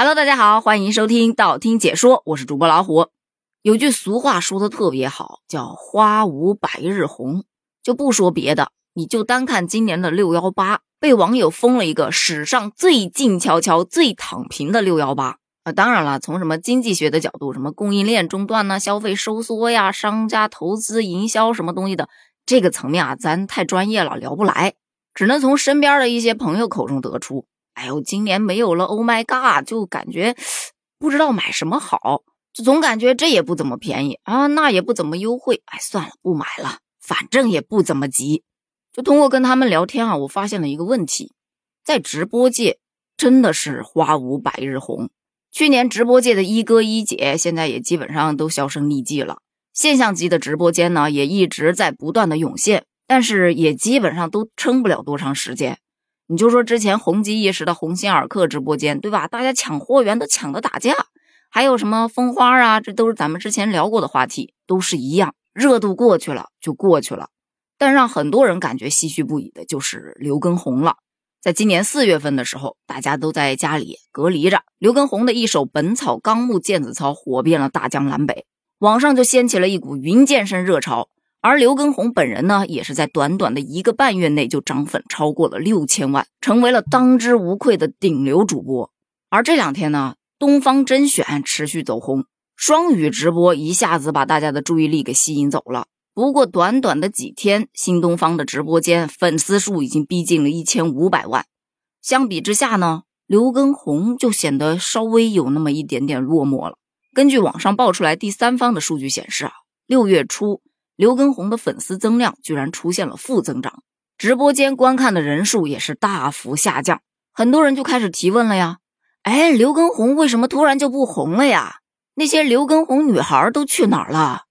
Hello，大家好，欢迎收听道听解说，我是主播老虎。有句俗话说的特别好，叫“花无百日红”。就不说别的，你就单看今年的六幺八，被网友封了一个史上最静悄悄、最躺平的六幺八啊！当然了，从什么经济学的角度，什么供应链中断呢、消费收缩呀、商家投资营销什么东西的这个层面啊，咱太专业了，聊不来，只能从身边的一些朋友口中得出。哎呦，今年没有了，Oh my God，就感觉不知道买什么好，就总感觉这也不怎么便宜啊，那也不怎么优惠，哎，算了，不买了，反正也不怎么急。就通过跟他们聊天啊，我发现了一个问题，在直播界真的是花无百日红。去年直播界的一哥一姐，现在也基本上都销声匿迹了。现象级的直播间呢，也一直在不断的涌现，但是也基本上都撑不了多长时间。你就说之前红极一时的鸿星尔克直播间，对吧？大家抢货源都抢得打架，还有什么蜂花啊，这都是咱们之前聊过的话题，都是一样，热度过去了就过去了。但让很多人感觉唏嘘不已的就是刘畊宏了。在今年四月份的时候，大家都在家里隔离着，刘畊宏的一首《本草纲目》毽子操火遍了大江南北，网上就掀起了一股云健身热潮。而刘畊宏本人呢，也是在短短的一个半月内就涨粉超过了六千万，成为了当之无愧的顶流主播。而这两天呢，东方甄选持续走红，双语直播一下子把大家的注意力给吸引走了。不过短短的几天，新东方的直播间粉丝数已经逼近了一千五百万。相比之下呢，刘畊宏就显得稍微有那么一点点落寞了。根据网上爆出来第三方的数据显示啊，六月初。刘畊宏的粉丝增量居然出现了负增长，直播间观看的人数也是大幅下降，很多人就开始提问了呀，哎，刘畊宏为什么突然就不红了呀？那些刘畊宏女孩都去哪儿了？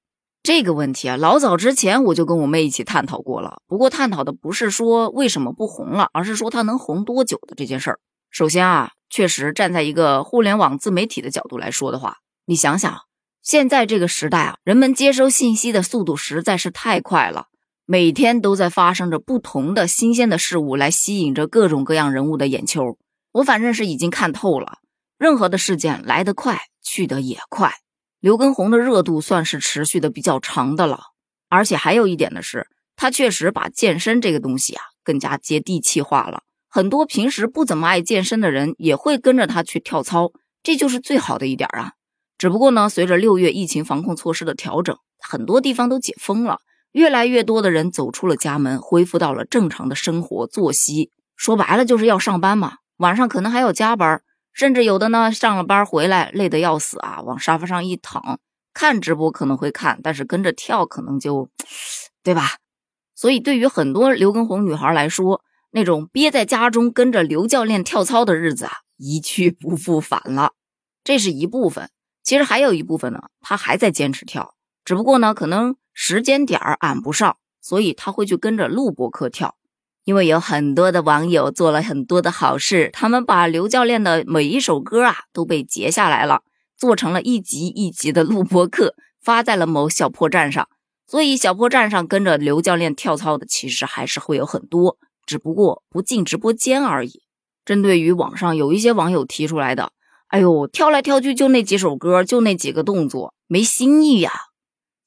这个问题啊，老早之前我就跟我妹一起探讨过了，不过探讨的不是说为什么不红了，而是说他能红多久的这件事儿。首先啊，确实站在一个互联网自媒体的角度来说的话，你想想。现在这个时代啊，人们接收信息的速度实在是太快了，每天都在发生着不同的新鲜的事物，来吸引着各种各样人物的眼球。我反正是已经看透了，任何的事件来得快，去得也快。刘畊宏的热度算是持续的比较长的了，而且还有一点的是，他确实把健身这个东西啊更加接地气化了。很多平时不怎么爱健身的人也会跟着他去跳操，这就是最好的一点啊。只不过呢，随着六月疫情防控措施的调整，很多地方都解封了，越来越多的人走出了家门，恢复到了正常的生活作息。说白了就是要上班嘛，晚上可能还要加班，甚至有的呢上了班回来累得要死啊，往沙发上一躺，看直播可能会看，但是跟着跳可能就，对吧？所以对于很多刘畊宏女孩来说，那种憋在家中跟着刘教练跳操的日子啊，一去不复返了。这是一部分。其实还有一部分呢，他还在坚持跳，只不过呢，可能时间点儿赶不上，所以他会去跟着录播课跳。因为有很多的网友做了很多的好事，他们把刘教练的每一首歌啊都被截下来了，做成了一集一集的录播课，发在了某小破站上。所以小破站上跟着刘教练跳操的，其实还是会有很多，只不过不进直播间而已。针对于网上有一些网友提出来的。哎呦，跳来跳去就那几首歌，就那几个动作，没新意呀。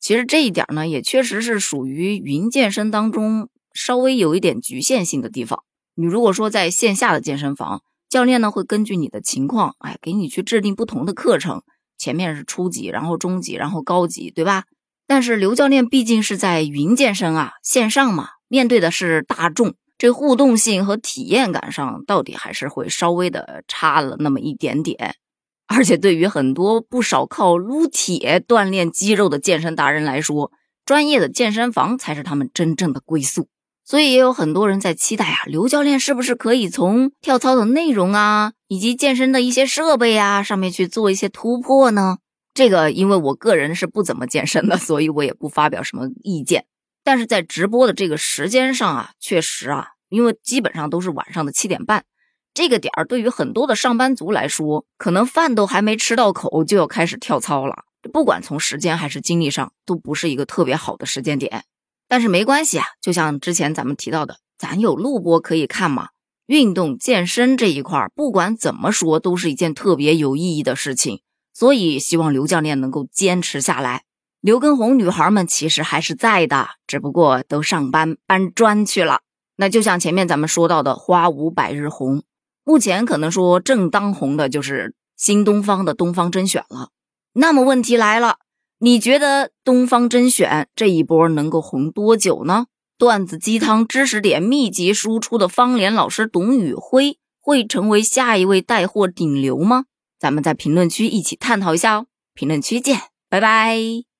其实这一点呢，也确实是属于云健身当中稍微有一点局限性的地方。你如果说在线下的健身房，教练呢会根据你的情况，哎，给你去制定不同的课程，前面是初级，然后中级，然后高级，对吧？但是刘教练毕竟是在云健身啊，线上嘛，面对的是大众。这互动性和体验感上，到底还是会稍微的差了那么一点点。而且对于很多不少靠撸铁锻炼肌肉的健身达人来说，专业的健身房才是他们真正的归宿。所以也有很多人在期待啊，刘教练是不是可以从跳操的内容啊，以及健身的一些设备啊上面去做一些突破呢？这个因为我个人是不怎么健身的，所以我也不发表什么意见。但是在直播的这个时间上啊，确实啊，因为基本上都是晚上的七点半，这个点儿对于很多的上班族来说，可能饭都还没吃到口就要开始跳操了。不管从时间还是精力上，都不是一个特别好的时间点。但是没关系啊，就像之前咱们提到的，咱有录播可以看嘛。运动健身这一块，不管怎么说，都是一件特别有意义的事情。所以，希望刘教练能够坚持下来。刘畊宏女孩们其实还是在的，只不过都上班搬砖去了。那就像前面咱们说到的“花无百日红”，目前可能说正当红的就是新东方的东方甄选了。那么问题来了，你觉得东方甄选这一波能够红多久呢？段子鸡汤知识点密集输出的方言老师董宇辉会成为下一位带货顶流吗？咱们在评论区一起探讨一下哦。评论区见，拜拜。